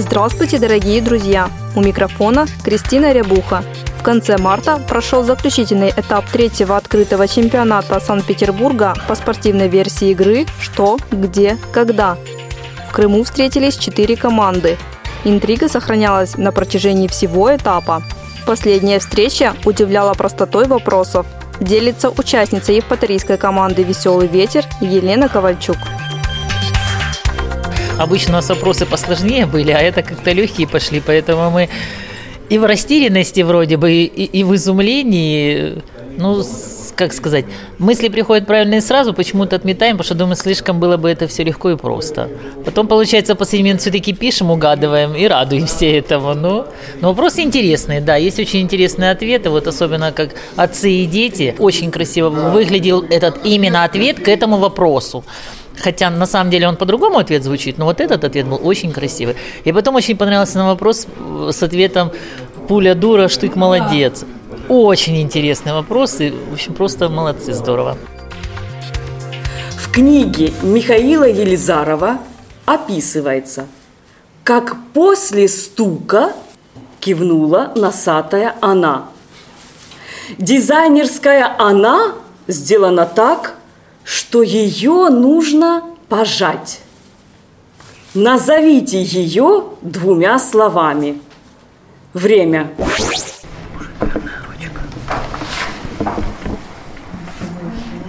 Здравствуйте, дорогие друзья! У микрофона Кристина Рябуха. В конце марта прошел заключительный этап третьего открытого чемпионата Санкт-Петербурга по спортивной версии игры «Что, где, когда». В Крыму встретились четыре команды. Интрига сохранялась на протяжении всего этапа. Последняя встреча удивляла простотой вопросов. Делится участница евпаторийской команды «Веселый ветер» Елена Ковальчук. Обычно у нас вопросы посложнее были, а это как-то легкие пошли, поэтому мы и в растерянности вроде бы, и, и в изумлении, ну, как сказать, мысли приходят правильные сразу, почему-то отметаем, потому что думаю, слишком было бы это все легко и просто. Потом, получается, после момент все-таки пишем, угадываем и радуемся этому. Ну, но вопросы интересные, да, есть очень интересные ответы, вот особенно как отцы и дети. Очень красиво выглядел этот именно ответ к этому вопросу. Хотя на самом деле он по-другому ответ звучит, но вот этот ответ был очень красивый. И потом очень понравился на вопрос с ответом «Пуля дура, штык молодец». Очень интересный вопрос, и, в общем, просто молодцы, здорово. В книге Михаила Елизарова описывается, как после стука кивнула носатая она. Дизайнерская она сделана так, что ее нужно пожать. Назовите ее двумя словами. Время.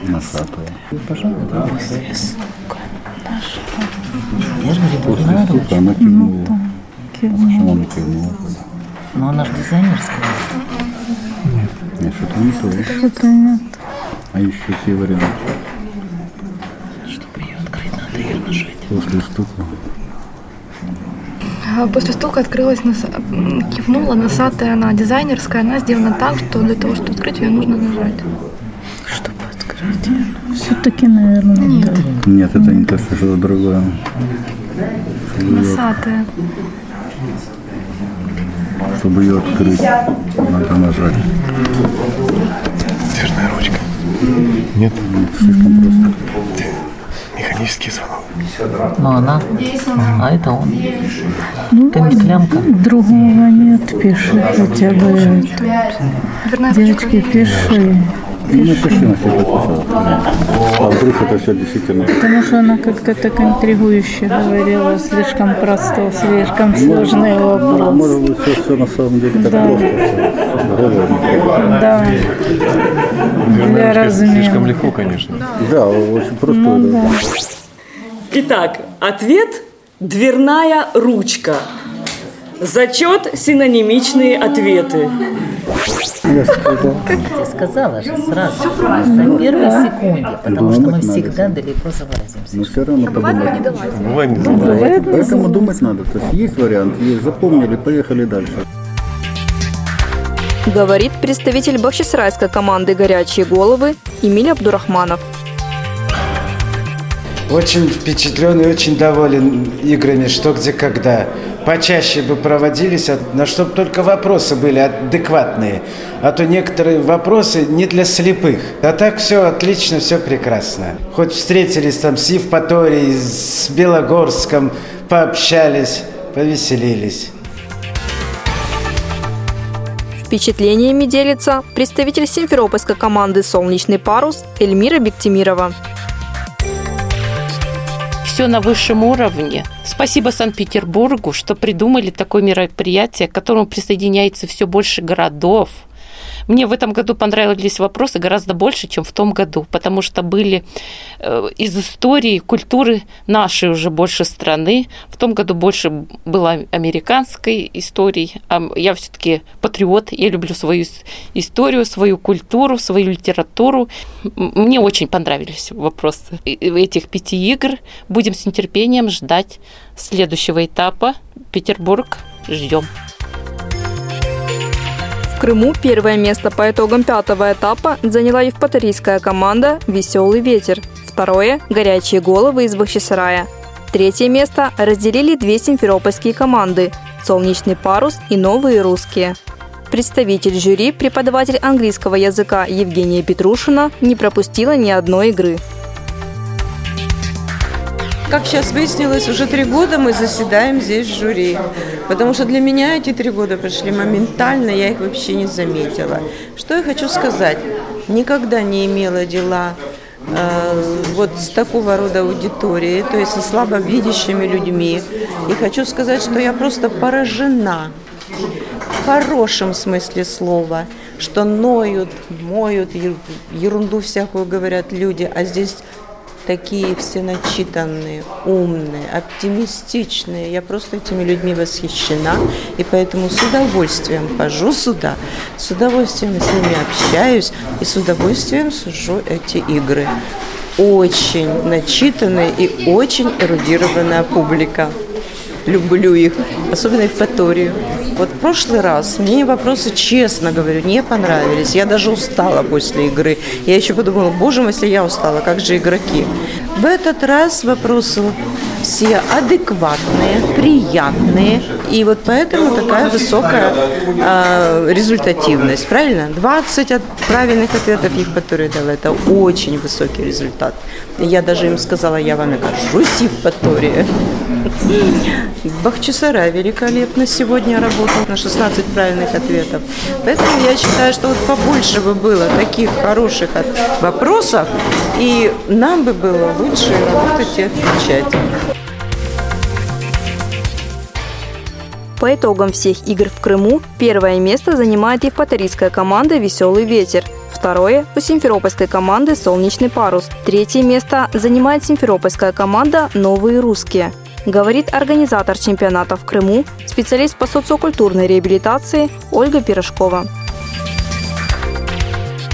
Носатая. Я же говорю, После стука она кивнула. Почему она кивнула? Но она же дизайнерская. Нет, что-то не то. Что-то нет. А еще ее нажать. После стука. А После стука открылась, нос... м, кивнула носатая она, дизайнерская, она сделана так, что для того, чтобы открыть ее, нужно нажать. Чтобы открыть ее. Все-таки, наверное, нет. Нет, это не то, что другое. Носатая. Чтобы ее открыть, надо нажать. Дверная ручка. Нет, Слишком просто. Механический звонок. Но она, а это он. Какая-нибудь клямка. Другого нет, пиши хотя бы. Девочки, пиши. Ну, пиши на всякий случай. А вдруг это все действительно... Потому что она как-то так интригующе говорила, слишком просто, слишком сложный вопрос. Может быть, все, все на самом деле так Да. просто. Да. Для ручка слишком легко, конечно. Да, очень просто. Ну да. Итак, ответ – дверная ручка. Зачет – синонимичные ответы. Я сказал. Я сказала же сразу, на первой секунде, потому что мы всегда далеко завозимся. Но все равно подумать. Бывает не забывай. Поэтому думать надо. То есть есть вариант, есть, запомнили, поехали дальше. Говорит представитель бахчисарайской команды «Горячие головы» Эмиль Абдурахманов. Очень впечатлен и очень доволен играми «Что, где, когда». Почаще бы проводились, а- но чтобы только вопросы были адекватные. А то некоторые вопросы не для слепых. А так все отлично, все прекрасно. Хоть встретились там с Евпаторией, с Белогорском, пообщались, повеселились. Впечатлениями делится представитель симферопольской команды «Солнечный парус» Эльмира Бектимирова. Все на высшем уровне. Спасибо Санкт-Петербургу, что придумали такое мероприятие, к которому присоединяется все больше городов. Мне в этом году понравились вопросы гораздо больше, чем в том году, потому что были э, из истории, культуры нашей уже больше страны. В том году больше было американской истории. А я все-таки патриот, я люблю свою историю, свою культуру, свою литературу. Мне очень понравились вопросы этих пяти игр. Будем с нетерпением ждать следующего этапа. Петербург. Ждем. Крыму первое место по итогам пятого этапа заняла евпаторийская команда «Веселый ветер». Второе – «Горячие головы» из Бахчисарая. Третье место разделили две симферопольские команды – «Солнечный парус» и «Новые русские». Представитель жюри, преподаватель английского языка Евгения Петрушина, не пропустила ни одной игры. Как сейчас выяснилось, уже три года мы заседаем здесь в жюри. Потому что для меня эти три года прошли моментально, я их вообще не заметила. Что я хочу сказать? Никогда не имела дела э, вот с такого рода аудиторией, то есть со слабовидящими людьми. И хочу сказать, что я просто поражена в хорошем смысле слова, что ноют, моют, ерунду всякую говорят люди, а здесь такие все начитанные, умные, оптимистичные. Я просто этими людьми восхищена, и поэтому с удовольствием хожу сюда, с удовольствием с ними общаюсь и с удовольствием сужу эти игры. Очень начитанная и очень эрудированная публика. Люблю их, особенно Евпаторию. Вот в прошлый раз мне вопросы, честно говорю, не понравились. Я даже устала после игры. Я еще подумала, боже мой, если я устала, как же игроки. В этот раз вопросы все адекватные, приятные. И вот поэтому такая высокая э, результативность. Правильно? 20 от правильных ответов их, которые дала. Это очень высокий результат. Я даже им сказала, я вам окажусь Евпатория. Бахчисара великолепно сегодня работал на 16 правильных ответов. Поэтому я считаю, что вот побольше бы было таких хороших вопросов, и нам бы было лучше работать и отвечать. По итогам всех игр в Крыму первое место занимает евпаторийская команда «Веселый ветер». Второе – у симферопольской команды «Солнечный парус». Третье место занимает симферопольская команда «Новые русские» говорит организатор чемпионата в Крыму, специалист по социокультурной реабилитации Ольга Пирожкова.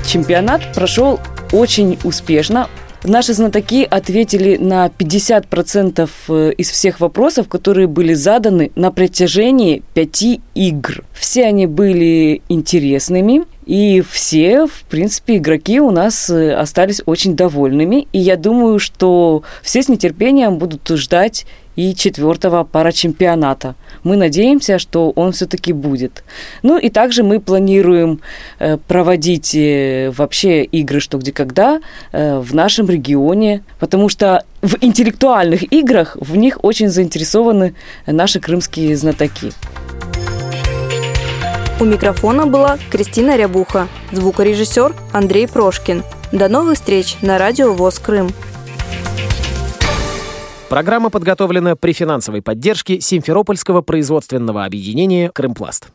Чемпионат прошел очень успешно. Наши знатоки ответили на 50% э, из всех вопросов, которые были заданы на протяжении пяти игр. Все они были интересными, и все, в принципе, игроки у нас э, остались очень довольными. И я думаю, что все с нетерпением будут ждать и четвертого парачемпионата. Мы надеемся, что он все-таки будет. Ну и также мы планируем э, проводить э, вообще игры «Что, где, когда» в нашем регионе, потому что в интеллектуальных играх в них очень заинтересованы наши крымские знатоки. У микрофона была Кристина Рябуха, звукорежиссер Андрей Прошкин. До новых встреч на радио ВОЗ Крым. Программа подготовлена при финансовой поддержке Симферопольского производственного объединения «Крымпласт».